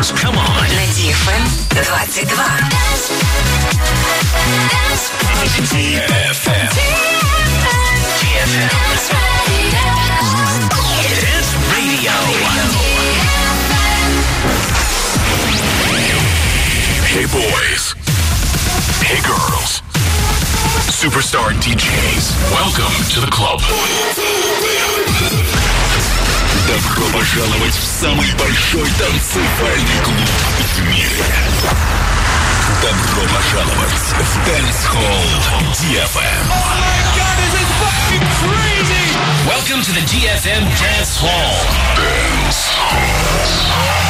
dance. Come on. На DFM 22. DFM. DFM. Dance Radio. Hey boys. Hey girls. Superstar DJs. Welcome to the club. Добро пожаловать в самый большой танцевальный клуб в мире. Добро пожаловать в Dance Hall DFM. Welcome to the DFM Dance Hall. Dance I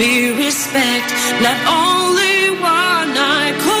Me respect. Not only one I no.